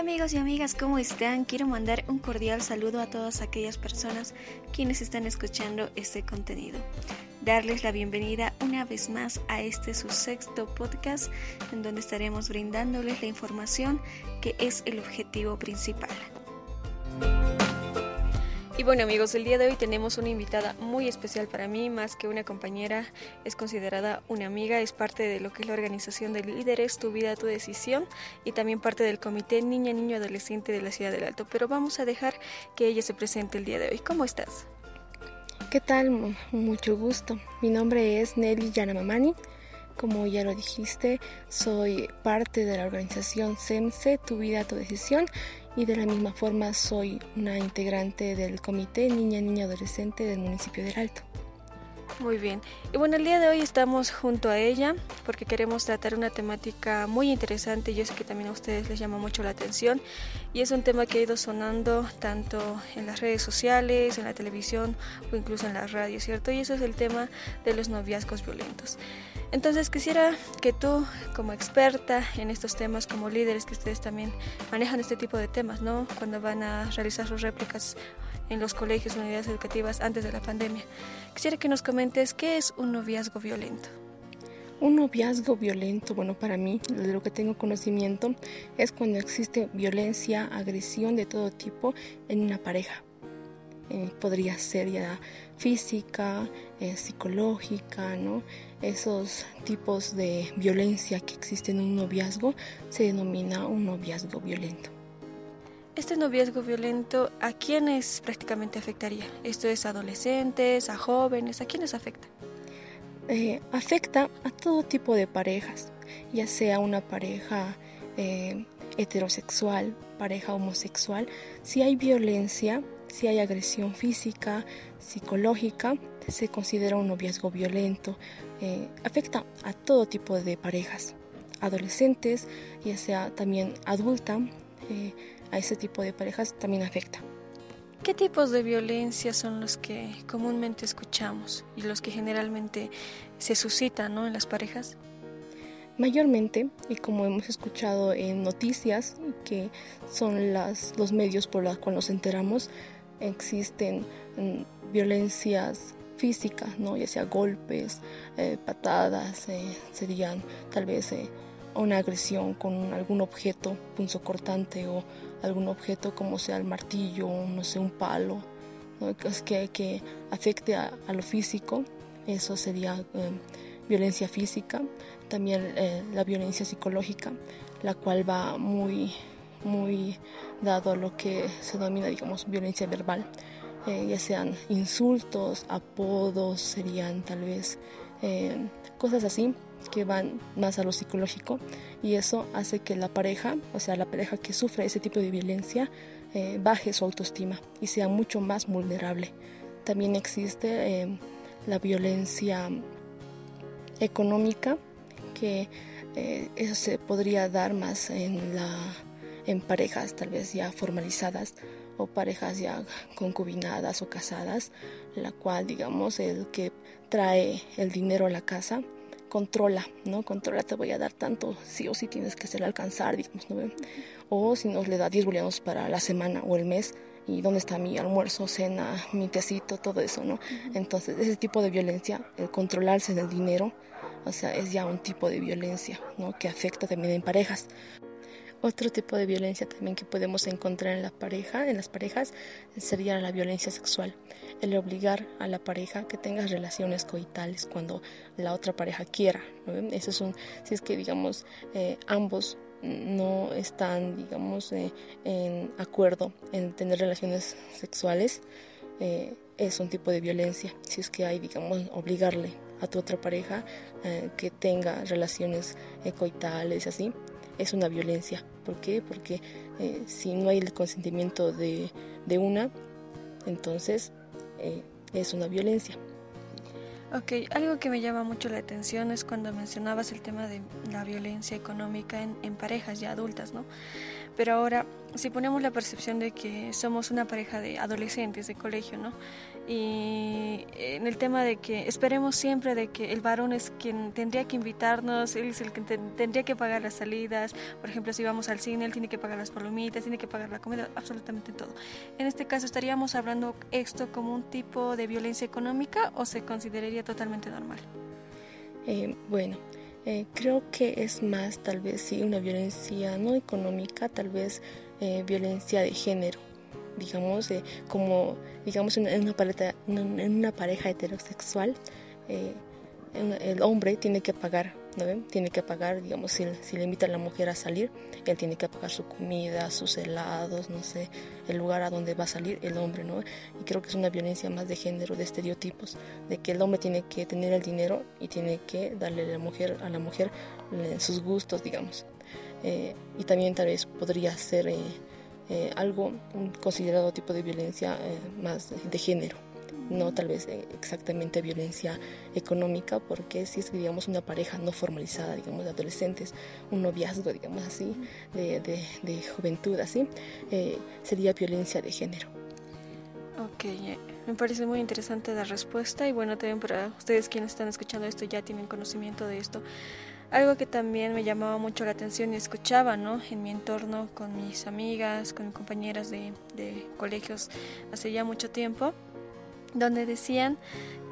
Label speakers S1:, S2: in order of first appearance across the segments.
S1: Amigos y amigas, ¿cómo están? Quiero mandar un cordial saludo a todas aquellas personas quienes están escuchando este contenido. Darles la bienvenida una vez más a este su sexto podcast en donde estaremos brindándoles la información que es el objetivo principal. Y bueno amigos, el día de hoy tenemos una invitada muy especial para mí, más que una compañera, es considerada una amiga, es parte de lo que es la organización de líderes, tu vida, tu decisión, y también parte del comité Niña, Niño, Adolescente de la Ciudad del Alto. Pero vamos a dejar que ella se presente el día de hoy. ¿Cómo estás?
S2: ¿Qué tal? Mucho gusto. Mi nombre es Nelly Yanamamani. Como ya lo dijiste, soy parte de la organización SEMSE, Tu Vida, Tu Decisión, y de la misma forma soy una integrante del Comité Niña Niña Adolescente del municipio del Alto.
S1: Muy bien. Y bueno, el día de hoy estamos junto a ella porque queremos tratar una temática muy interesante. Yo sé que también a ustedes les llama mucho la atención y es un tema que ha ido sonando tanto en las redes sociales, en la televisión o incluso en la radio, ¿cierto? Y eso es el tema de los noviazgos violentos. Entonces quisiera que tú, como experta en estos temas, como líderes que ustedes también manejan este tipo de temas, ¿no? Cuando van a realizar sus réplicas en los colegios, unidades educativas antes de la pandemia. Quisiera que nos comentes qué es un noviazgo violento.
S2: Un noviazgo violento, bueno, para mí, de lo que tengo conocimiento, es cuando existe violencia, agresión de todo tipo en una pareja. Eh, podría ser ya física, eh, psicológica, ¿no? Esos tipos de violencia que existen en un noviazgo se denomina un noviazgo violento.
S1: Este noviazgo violento, ¿a quiénes prácticamente afectaría? ¿Esto es a adolescentes, a jóvenes? ¿A quiénes afecta?
S2: Eh, afecta a todo tipo de parejas, ya sea una pareja eh, heterosexual, pareja homosexual. Si hay violencia, si hay agresión física, psicológica, se considera un noviazgo violento. Eh, afecta a todo tipo de parejas, adolescentes, ya sea también adulta a ese tipo de parejas también afecta.
S1: ¿Qué tipos de violencia son los que comúnmente escuchamos y los que generalmente se suscitan en las parejas?
S2: Mayormente, y como hemos escuchado en noticias, que son las, los medios por los cuales nos enteramos, existen mm, violencias físicas, ¿no? ya sea golpes, eh, patadas, eh, serían tal vez eh, una agresión con algún objeto punzocortante o algún objeto como sea el martillo, no sé, un palo, que, que afecte a, lo físico, eso sería eh, violencia física, también eh, la violencia psicológica, la cual va muy, muy dado a lo que se denomina, digamos, violencia verbal, eh, ya sean insultos, apodos, serían tal vez cosas así que van más a lo psicológico y eso hace que la pareja, o sea, la pareja que sufre ese tipo de violencia, eh, baje su autoestima y sea mucho más vulnerable. También existe eh, la violencia económica, que eh, eso se podría dar más en, la, en parejas tal vez ya formalizadas o parejas ya concubinadas o casadas, la cual digamos el que trae el dinero a la casa controla, ¿no? Controla, te voy a dar tanto, sí o sí tienes que hacer alcanzar, digamos, ¿no? O si nos le da 10 bolivianos para la semana o el mes, y dónde está mi almuerzo, cena, mi tecito, todo eso, ¿no? Entonces, ese tipo de violencia, el controlarse del dinero, o sea, es ya un tipo de violencia, ¿no? Que afecta también en parejas. Otro tipo de violencia también que podemos encontrar en la pareja, en las parejas, sería la violencia sexual. El obligar a la pareja que tenga relaciones coitales cuando la otra pareja quiera. Eso es un, si es que digamos eh, ambos no están, digamos, eh, en acuerdo en tener relaciones sexuales, eh, es un tipo de violencia. Si es que hay, digamos, obligarle a tu otra pareja que tenga relaciones coitales, así, es una violencia. ¿Por qué? Porque eh, si no hay el consentimiento de, una, entonces eh, es una violencia.
S1: Ok, algo que me llama mucho la atención es cuando mencionabas el tema de la violencia económica en, en parejas ya adultas, ¿no? Pero ahora, si ponemos la percepción de que somos una pareja de adolescentes de colegio, ¿no? Y en el tema de que esperemos siempre de que el varón es quien tendría que invitarnos, él es el que tendría que pagar las salidas, por ejemplo, si vamos al cine, él tiene que pagar las palomitas, tiene que pagar la comida, absolutamente todo. En este caso, ¿estaríamos hablando esto como un tipo de violencia económica o se consideraría totalmente normal?
S2: Eh, bueno, eh, creo que es más tal vez sí una violencia no económica, tal vez eh, violencia de género, digamos, como digamos en una, pareja, en una pareja heterosexual, el hombre tiene que pagar tiene que pagar, digamos, si, le invita a la mujer a salir, él tiene que pagar su comida, sus helados, no sé, el lugar a donde va a salir el hombre, ¿no? Y creo que es una violencia más de género, de estereotipos, de que el hombre tiene que tener el dinero y tiene que darle a la mujer, a la mujer eh, sus gustos, digamos. Eh, y también tal vez podría ser eh, algo considerado tipo de violencia más de género no tal vez eh, exactamente violencia económica, porque si es, digamos, una pareja no formalizada, digamos, de adolescentes, un noviazgo, digamos así, de, de, juventud, así, eh, sería violencia de género.
S1: Ok, eh, me parece muy interesante la respuesta y bueno, también para ustedes quienes están escuchando esto ya tienen conocimiento de esto. Algo que también me llamaba mucho la atención y escuchaba ¿no? en mi entorno con mis amigas, con compañeras de, de colegios hace ya mucho tiempo, donde decían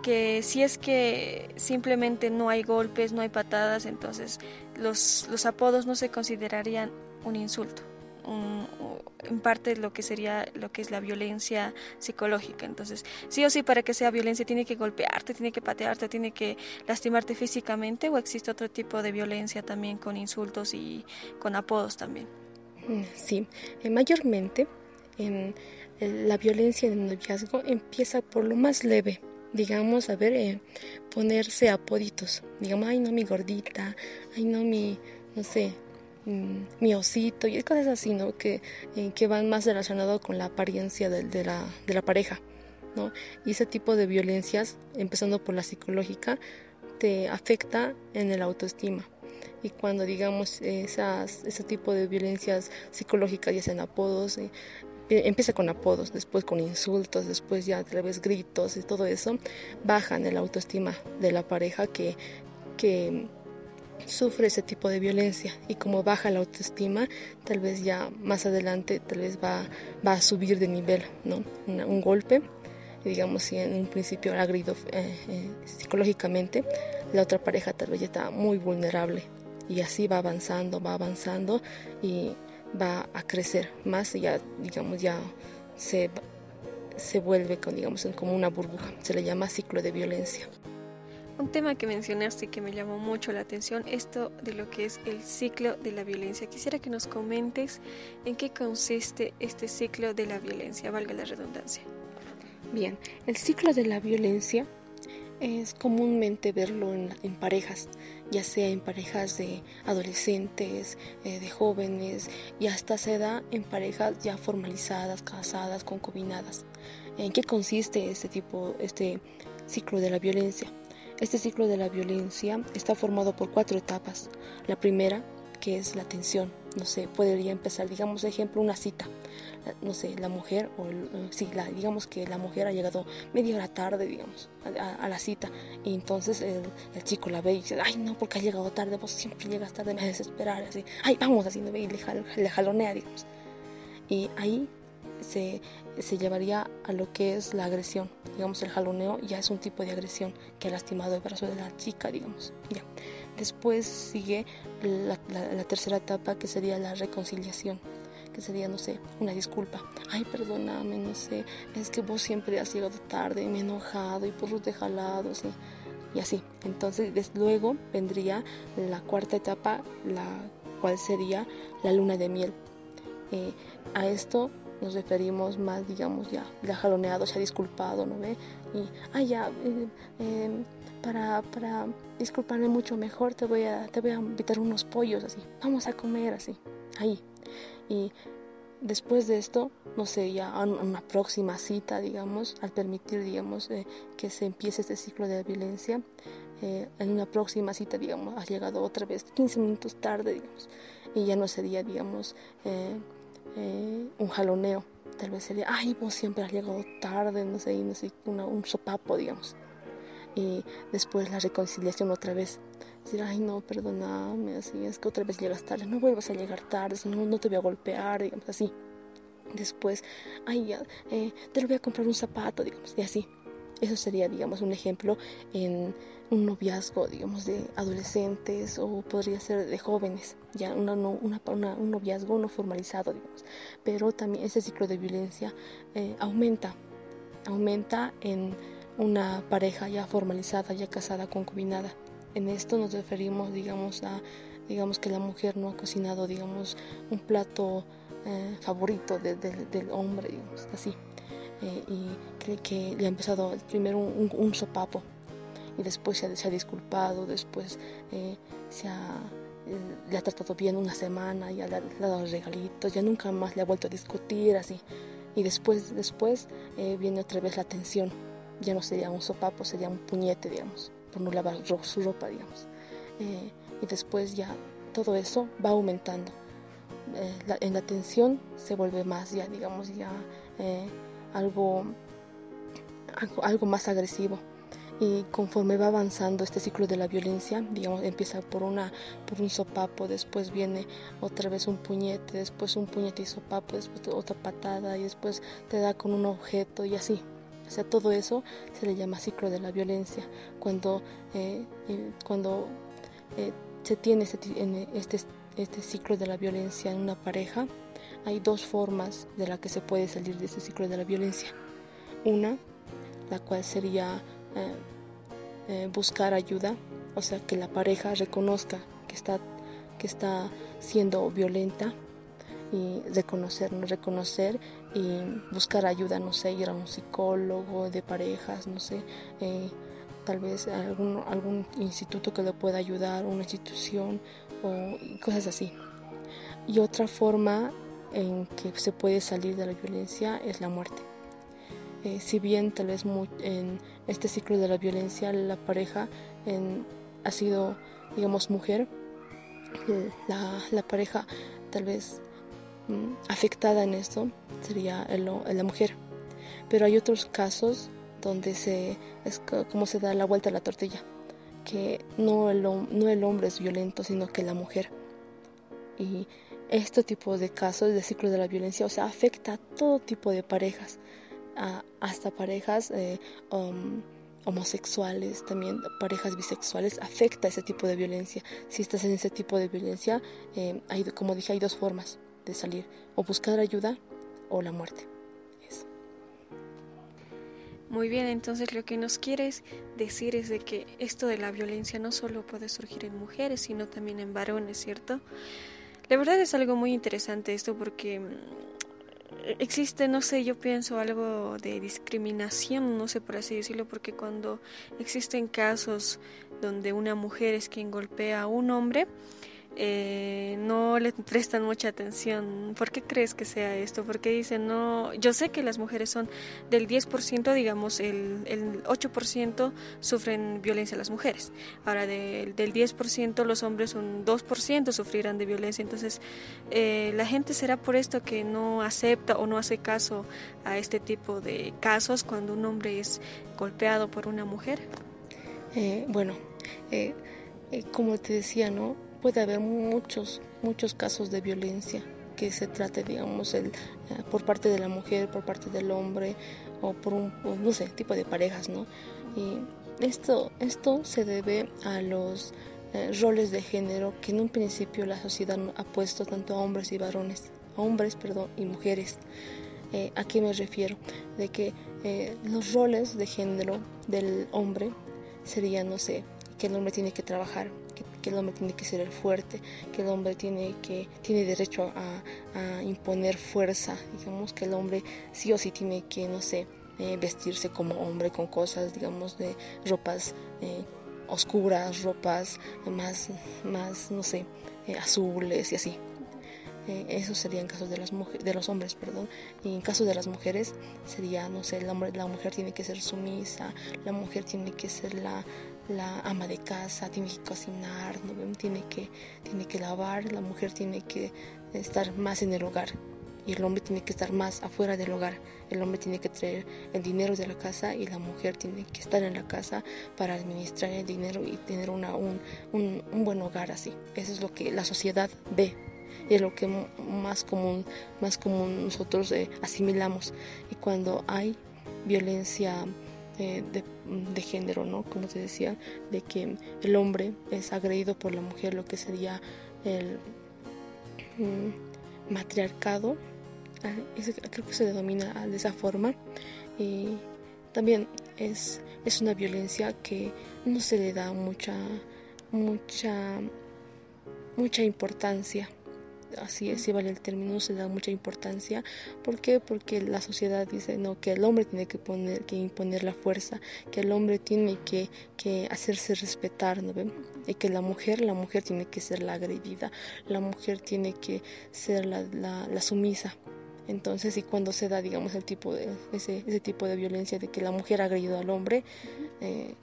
S1: que si es que simplemente no hay golpes, no hay patadas, entonces los, los apodos no se considerarían un insulto. en parte lo que sería lo que es la violencia psicológica. Entonces, sí o sí, para que sea violencia, tiene que golpearte, tiene que patearte, tiene que lastimarte físicamente, o existe otro tipo de violencia también con insultos y con apodos también.
S2: Mm, sí, eh, mayormente en la violencia en el noviazgo empieza por lo más leve, digamos, a ver, eh, ponerse apoditos, digamos, ay no mi gordita, ay no mi, no sé, mm, mi osito, y cosas así, ¿no? Que, eh, que van más relacionados con la apariencia de, de, la, de la pareja, ¿no? Y ese tipo de violencias, empezando por la psicológica, te afecta en el autoestima. Y cuando digamos esas, ese tipo de violencias psicológicas, ya sean apodos, eh, empieza con apodos, después con insultos, después ya a través gritos y todo eso, bajan el autoestima de la pareja que, que sufre ese tipo de violencia y como baja la autoestima, tal vez ya más adelante tal vez va, va a subir de nivel, ¿no? un golpe, digamos si en un principio ha agredido eh, eh, psicológicamente, la otra pareja tal vez ya está muy vulnerable y así va avanzando, va avanzando y va a crecer más y ya, digamos, ya se, se vuelve con, digamos, como una burbuja. Se le llama ciclo de violencia.
S1: Un tema que mencionaste que me llamó mucho la atención, esto de lo que es el ciclo de la violencia. Quisiera que nos comentes en qué consiste este ciclo de la violencia, valga la redundancia.
S2: Bien, el ciclo de la violencia es comúnmente verlo en, parejas, ya sea en parejas de adolescentes, eh, de jóvenes y hasta se da en parejas ya formalizadas, casadas, concubinadas. ¿En qué consiste este tipo, este ciclo de la violencia? Este ciclo de la violencia está formado por cuatro etapas. La primera, que es la tensión, no sé, podría empezar, digamos, ejemplo, una cita no sé, la mujer, o sí, la, digamos que la mujer ha llegado media hora tarde, digamos, a, la cita, y entonces el, chico la ve y dice, ay, no, porque ha llegado tarde, vos siempre llegas tarde, me desesperar, así, ay, vamos, así, y le, le jalonea, digamos. Y ahí se, se, llevaría a lo que es la agresión. Digamos, el jaloneo ya es un tipo de agresión que ha lastimado el brazo de la chica, digamos. Ya. Después sigue la, tercera etapa que sería la reconciliación sería, no sé, una disculpa. Ay, perdóname, no sé, es que vos siempre has llegado tarde, me he enojado y por te jalado, ¿sí? y así. Entonces, luego vendría la cuarta etapa, la cual sería la luna de miel. Eh, a esto nos referimos más, digamos, ya, ya jaloneado, se ha disculpado, ¿no ve? Y, ay, ya, eh, em, para, para disculparme mucho mejor, te voy, a, te voy a invitar unos pollos, así, vamos a comer, así, ahí. Y después de esto, no sé, ya una próxima cita, digamos, al permitir, digamos, eh, que se empiece este ciclo de violencia, eh, en una próxima cita, digamos, ha llegado otra vez 15 minutos tarde, digamos, y ya no sería, digamos, un jaloneo. Tal vez sería, ay, vos siempre has llegado tarde, no sé, no sé un sopapo, digamos. Y después la reconciliación otra vez. Decir, ay, no, perdóname, así, es que otra vez llegas tarde, no vuelvas a llegar tarde, no, no te voy a golpear, digamos, así. Después, ay, ya, eh, te lo voy a comprar un zapato, digamos, y así. Eso sería, digamos, un ejemplo en un noviazgo, digamos, de adolescentes o podría ser de jóvenes, ya una, una, un noviazgo no formalizado, digamos. Pero también ese ciclo de violencia eh, aumenta, aumenta en una pareja ya formalizada, ya casada, concubinada. En esto nos referimos, digamos, a digamos que la mujer no ha cocinado, digamos, un plato eh, favorito del hombre, digamos, así. Eh, y cree que le ha empezado primero un, sopapo y después se ha, disculpado, después eh, se ha, le ha tratado bien una semana, ya le ha, dado regalitos, ya nunca más le ha vuelto a discutir, así. Y después, después viene otra vez la tensión, ya no sería un sopapo, sería un puñete, digamos, por no lavar su ropa, digamos. y después ya todo eso va aumentando eh, en la tensión se vuelve más ya, digamos, ya eh, algo, algo, más agresivo. Y conforme va avanzando este ciclo de la violencia, digamos, empieza por, una, por un sopapo, después viene otra vez un puñete, después un puñete y sopapo, después otra patada y después te da con un objeto y así. O sea, todo eso se le llama ciclo de la violencia. Cuando, eh, cuando se tiene este, este este ciclo de la violencia en una pareja, hay dos formas de la que se puede salir de este ciclo de la violencia. Una, la cual sería eh, eh, buscar ayuda, o sea, que la pareja reconozca que está, que está siendo violenta y reconocer, no reconocer y buscar ayuda, no sé, ir a un psicólogo de parejas, no sé, eh, tal vez algún, algún instituto que le pueda ayudar, una institución o cosas así. Y otra forma en que se puede salir de la violencia es la muerte. Eh, si bien tal vez en este ciclo de la violencia la pareja ha sido, digamos, mujer, la, pareja tal vez mm, afectada en esto sería la mujer. Pero hay otros casos donde se, es como se da la vuelta a la tortilla que no el, no el hombre es violento, sino que la mujer. Y este tipo de casos de ciclo de la violencia, o sea, afecta a todo tipo de parejas, hasta parejas eh, um, homosexuales, también parejas bisexuales, afecta ese tipo de violencia. Si estás en ese tipo de violencia, eh, hay, como dije, hay dos formas de salir, o buscar ayuda o la muerte.
S1: Muy bien, entonces lo que nos quieres decir es de que esto de la violencia no solo puede surgir en mujeres, sino también en varones, ¿cierto? La verdad es algo muy interesante esto porque existe, no sé, yo pienso algo de discriminación, no sé por así decirlo, porque cuando existen casos donde una mujer es quien golpea a un hombre, eh, no le prestan mucha atención. ¿Por qué crees que sea esto? Porque dicen, no, yo sé que las mujeres son del 10%, digamos, el, el 8% sufren violencia las mujeres. Ahora, del 10% los hombres un 2% sufrirán de violencia. Entonces, eh, la gente será por esto que no acepta o no hace caso a este tipo de casos cuando un hombre es golpeado por una mujer.
S2: Eh, bueno, como te decía, ¿no? Puede haber muchos, muchos casos de violencia que se trate, digamos, el, eh, por parte de la mujer, por parte del hombre o por un, no sé, tipo de parejas, ¿no? Y esto, esto se debe a los eh, roles de género que en un principio la sociedad ha puesto tanto a hombres y varones, hombres, perdón, y mujeres. Eh, ¿A qué me refiero? De que los roles de género del hombre serían, no sé, que el hombre tiene que trabajar, que, el hombre tiene que ser el fuerte, que el hombre tiene, que, tiene derecho a, imponer fuerza, digamos que el hombre sí o sí tiene que, no sé, eh, vestirse como hombre con cosas, digamos, de ropas eh, oscuras, ropas más, más no sé, eh, azules y así. eso sería en caso de, las de los hombres, perdón. Y en caso de las mujeres sería, no sé, hombre, la mujer tiene que ser sumisa, la mujer tiene que ser la, la ama de casa tiene que cocinar, ¿no? tiene, que, tiene que lavar, la mujer tiene que estar más en el hogar y el hombre tiene que estar más afuera del hogar. El hombre tiene que traer el dinero de la casa y la mujer tiene que estar en la casa para administrar el dinero y tener una, un, un, buen hogar así. Eso es lo que la sociedad ve y es lo que más común, más común nosotros eh, asimilamos. Y cuando hay violencia de, de, género, ¿no? Como te decía, de que el hombre es agredido por la mujer, lo que sería el mm, matriarcado, Ah, creo que se denomina de esa forma. Y también es, es una violencia que no se le da mucha, mucha, mucha importancia así es, si vale el término, se da mucha importancia. ¿Por qué? Porque la sociedad dice no, que el hombre tiene que, poner, que imponer la fuerza, que el hombre tiene que, que hacerse respetar, ¿no Y que la mujer, la mujer tiene que ser la agredida, la mujer tiene que ser la, la, la sumisa. Entonces, y cuando se da, digamos, el tipo de, ese, ese tipo de violencia de que la mujer ha agredido al hombre, eh,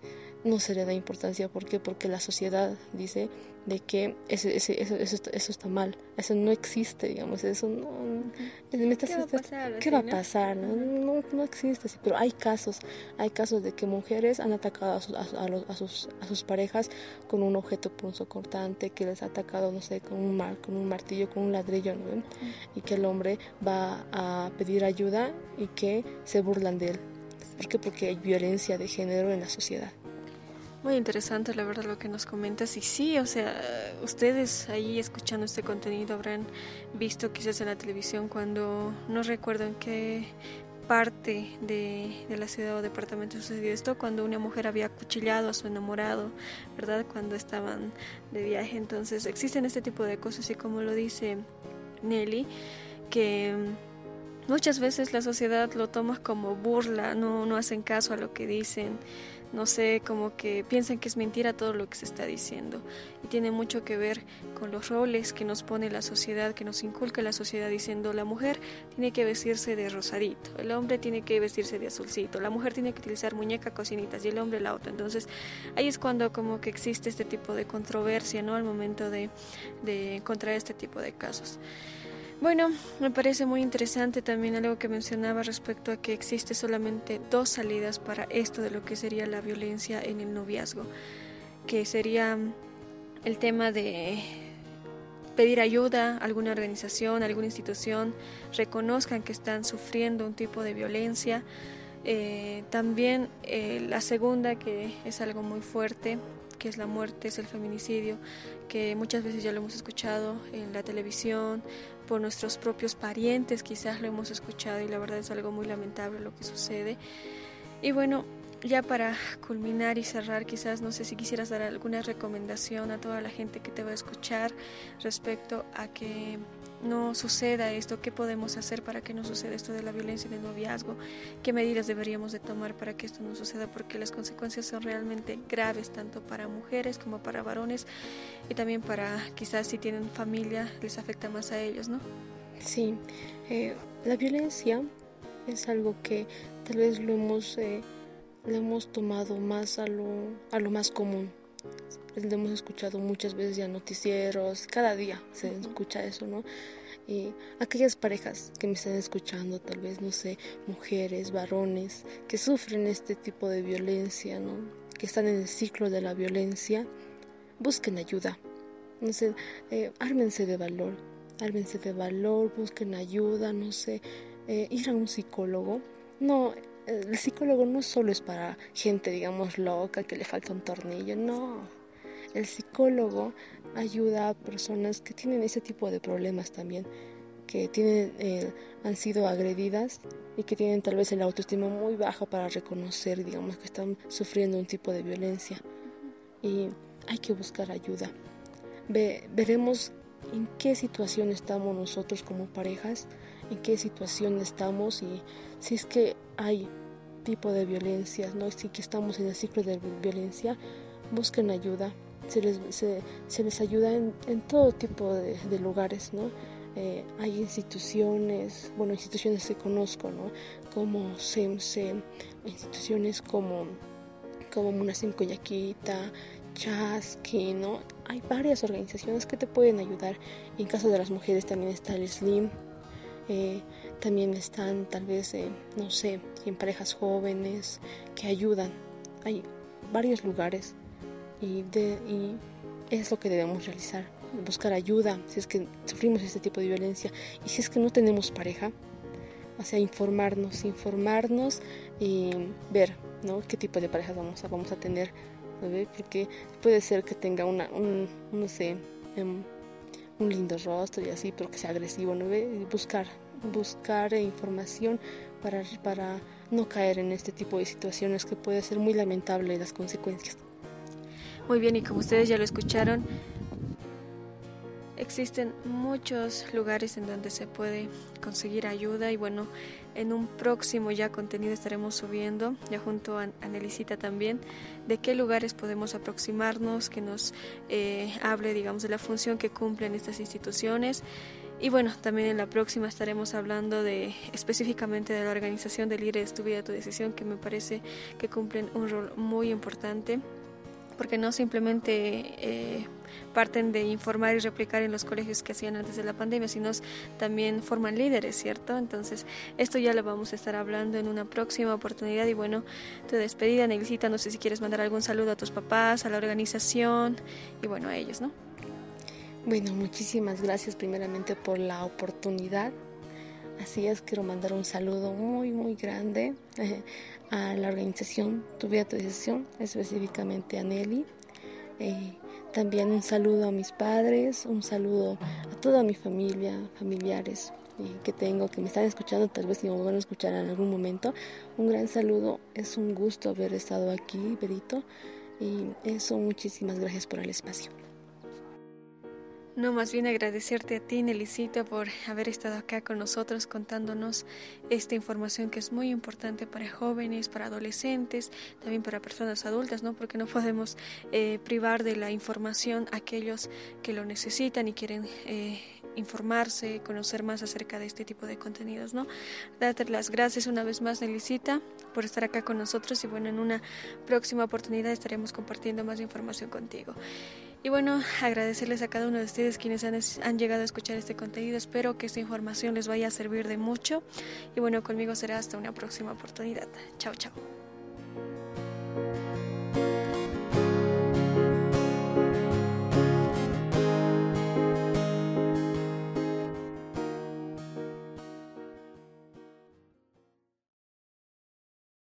S2: no se le da importancia. ¿Por qué? Porque la sociedad dice de que ese, ese, eso, eso, eso, está mal, eso no existe, digamos, eso no... ¿Qué va a pasar? ¿Qué va a pasar? No, no, existe, pero hay casos, hay casos de que mujeres han atacado a sus, a, a, sus, a sus parejas con un objeto punzocortante, que les ha atacado, no sé, con un, mar, con un martillo, con un ladrillo, ¿no? Y que el hombre va a pedir ayuda y que se burlan de él. ¿Por qué? Porque hay violencia de género en la sociedad.
S1: Muy interesante, la verdad, lo que nos comentas. Y sí, o sea, ustedes ahí escuchando este contenido habrán visto quizás en la televisión cuando no recuerdo en qué parte de, de, la ciudad o departamento sucedió esto cuando una mujer había acuchillado a su enamorado, ¿verdad? Cuando estaban de viaje. Entonces existen este tipo de cosas y como lo dice Nelly, que muchas veces la sociedad lo toma como burla, no, no hacen caso a lo que dicen no sé, como que piensan que es mentira todo lo que se está diciendo. Y tiene mucho que ver con los roles que nos pone la sociedad, que nos inculca la sociedad diciendo la mujer tiene que vestirse de rosadito, el hombre tiene que vestirse de azulcito, la mujer tiene que utilizar muñeca cocinitas y el hombre la otra. Entonces ahí es cuando como que existe este tipo de controversia, ¿no? Al momento de, de encontrar este tipo de casos. Bueno, me parece muy interesante también algo que mencionaba respecto a que existe solamente dos salidas para esto de lo que sería la violencia en el noviazgo, que sería el tema de pedir ayuda a alguna organización, alguna institución, reconozcan que están sufriendo un tipo de violencia. Eh, también eh, la segunda, que es algo muy fuerte, que es la muerte, es el feminicidio, que muchas veces ya lo hemos escuchado en la televisión, por nuestros propios parientes, quizás lo hemos escuchado y la verdad es algo muy lamentable lo que sucede. Y bueno, ya para culminar y cerrar, quizás no sé si quisieras dar alguna recomendación a toda la gente que te va a escuchar respecto a que no suceda esto, qué podemos hacer para que no suceda esto de la violencia en el noviazgo, qué medidas deberíamos de tomar para que esto no suceda, porque las consecuencias son realmente graves tanto para mujeres como para varones y también para quizás si tienen familia les afecta más a ellos, ¿no?
S2: Sí, eh, la violencia es algo que tal vez lo hemos, eh, lo hemos tomado más a lo, a lo más común. Lo hemos escuchado muchas veces ya noticieros, cada día se escucha eso, ¿no? Y aquellas parejas que me están escuchando, tal vez, no sé, mujeres, varones, que sufren este tipo de violencia, ¿no? Que están en el ciclo de la violencia, busquen ayuda. No sé, eh, ármense de valor, ármense de valor, busquen ayuda, no sé, eh, ir a un psicólogo. No, el psicólogo no solo es para gente, digamos, loca, que le falta un tornillo, no. El psicólogo ayuda a personas que tienen ese tipo de problemas también, que tienen, eh, han sido agredidas y que tienen tal vez el autoestima muy baja para reconocer, digamos, que están sufriendo un tipo de violencia. Y hay que buscar ayuda. veremos en qué situación estamos nosotros como parejas, en qué situación estamos y si es que hay tipo de violencia, ¿no? si que estamos en el ciclo de violencia, busquen ayuda se les, se, les ayuda en, en, todo tipo de, lugares, ¿no? Eh, hay instituciones, bueno, instituciones que conozco, ¿no? Como SEMSE, instituciones como, como Munasim Coyaquita, Chasqui, ¿no? Hay varias organizaciones que te pueden ayudar. En caso de las mujeres también está el Slim, eh, también están tal vez, eh, no sé, en parejas jóvenes que ayudan. Hay varios lugares y, es lo que debemos realizar, buscar ayuda si es que sufrimos este tipo de violencia y si es que no tenemos pareja, o sea, informarnos, informarnos y ver ¿no? qué tipo de pareja vamos a, vamos a tener, porque puede ser que tenga una, un, no sé, em, un lindo rostro y así, pero que sea agresivo, ¿no? buscar, buscar información para, para no caer en este tipo de situaciones que puede ser muy lamentable las consecuencias.
S1: Muy bien, y como ustedes ya lo escucharon, existen muchos lugares en donde se puede conseguir ayuda y bueno, en un próximo ya contenido estaremos subiendo, ya junto a Anelicita también, de qué lugares podemos aproximarnos, que nos eh, hable, digamos, de la función que cumplen estas instituciones. Y bueno, también en la próxima estaremos hablando de específicamente de la organización de líderes Tu Vida, Tu Decisión, que me parece que cumplen un rol muy importante porque no simplemente eh, parten de informar y replicar en los colegios que hacían antes de la pandemia, sino también forman líderes, ¿cierto? Entonces, esto ya lo vamos a estar hablando en una próxima oportunidad. Y bueno, tu despedida, Nelicita, no sé si quieres mandar algún saludo a tus papás, a la organización y bueno, a ellos, ¿no?
S2: Bueno, muchísimas gracias primeramente por la oportunidad. Así es, quiero mandar un saludo muy, muy grande eh, a la organización Tu Vida Tu Decisión, específicamente a Nelly. Eh, también un saludo a mis padres, un saludo a toda mi familia, familiares eh, que tengo, que me están escuchando, tal vez si me van a escuchar en algún momento. Un gran saludo, es un gusto haber estado aquí, Berito, y eso, muchísimas gracias por el espacio.
S1: No, más bien agradecerte a ti, Nelicita, por haber estado acá con nosotros contándonos esta información que es muy importante para jóvenes, para adolescentes, también para personas adultas, ¿no? Porque no podemos eh, privar de la información a aquellos que lo necesitan y quieren eh, informarse, conocer más acerca de este tipo de contenidos, ¿no? Darte las gracias una vez más, Nelicita, por estar acá con nosotros y bueno, en una próxima oportunidad estaremos compartiendo más información contigo. Y bueno, agradecerles a cada uno de ustedes quienes han, llegado a escuchar este contenido. Espero que esta información les vaya a servir de mucho. Y bueno, conmigo será hasta una próxima oportunidad. Chao, chao.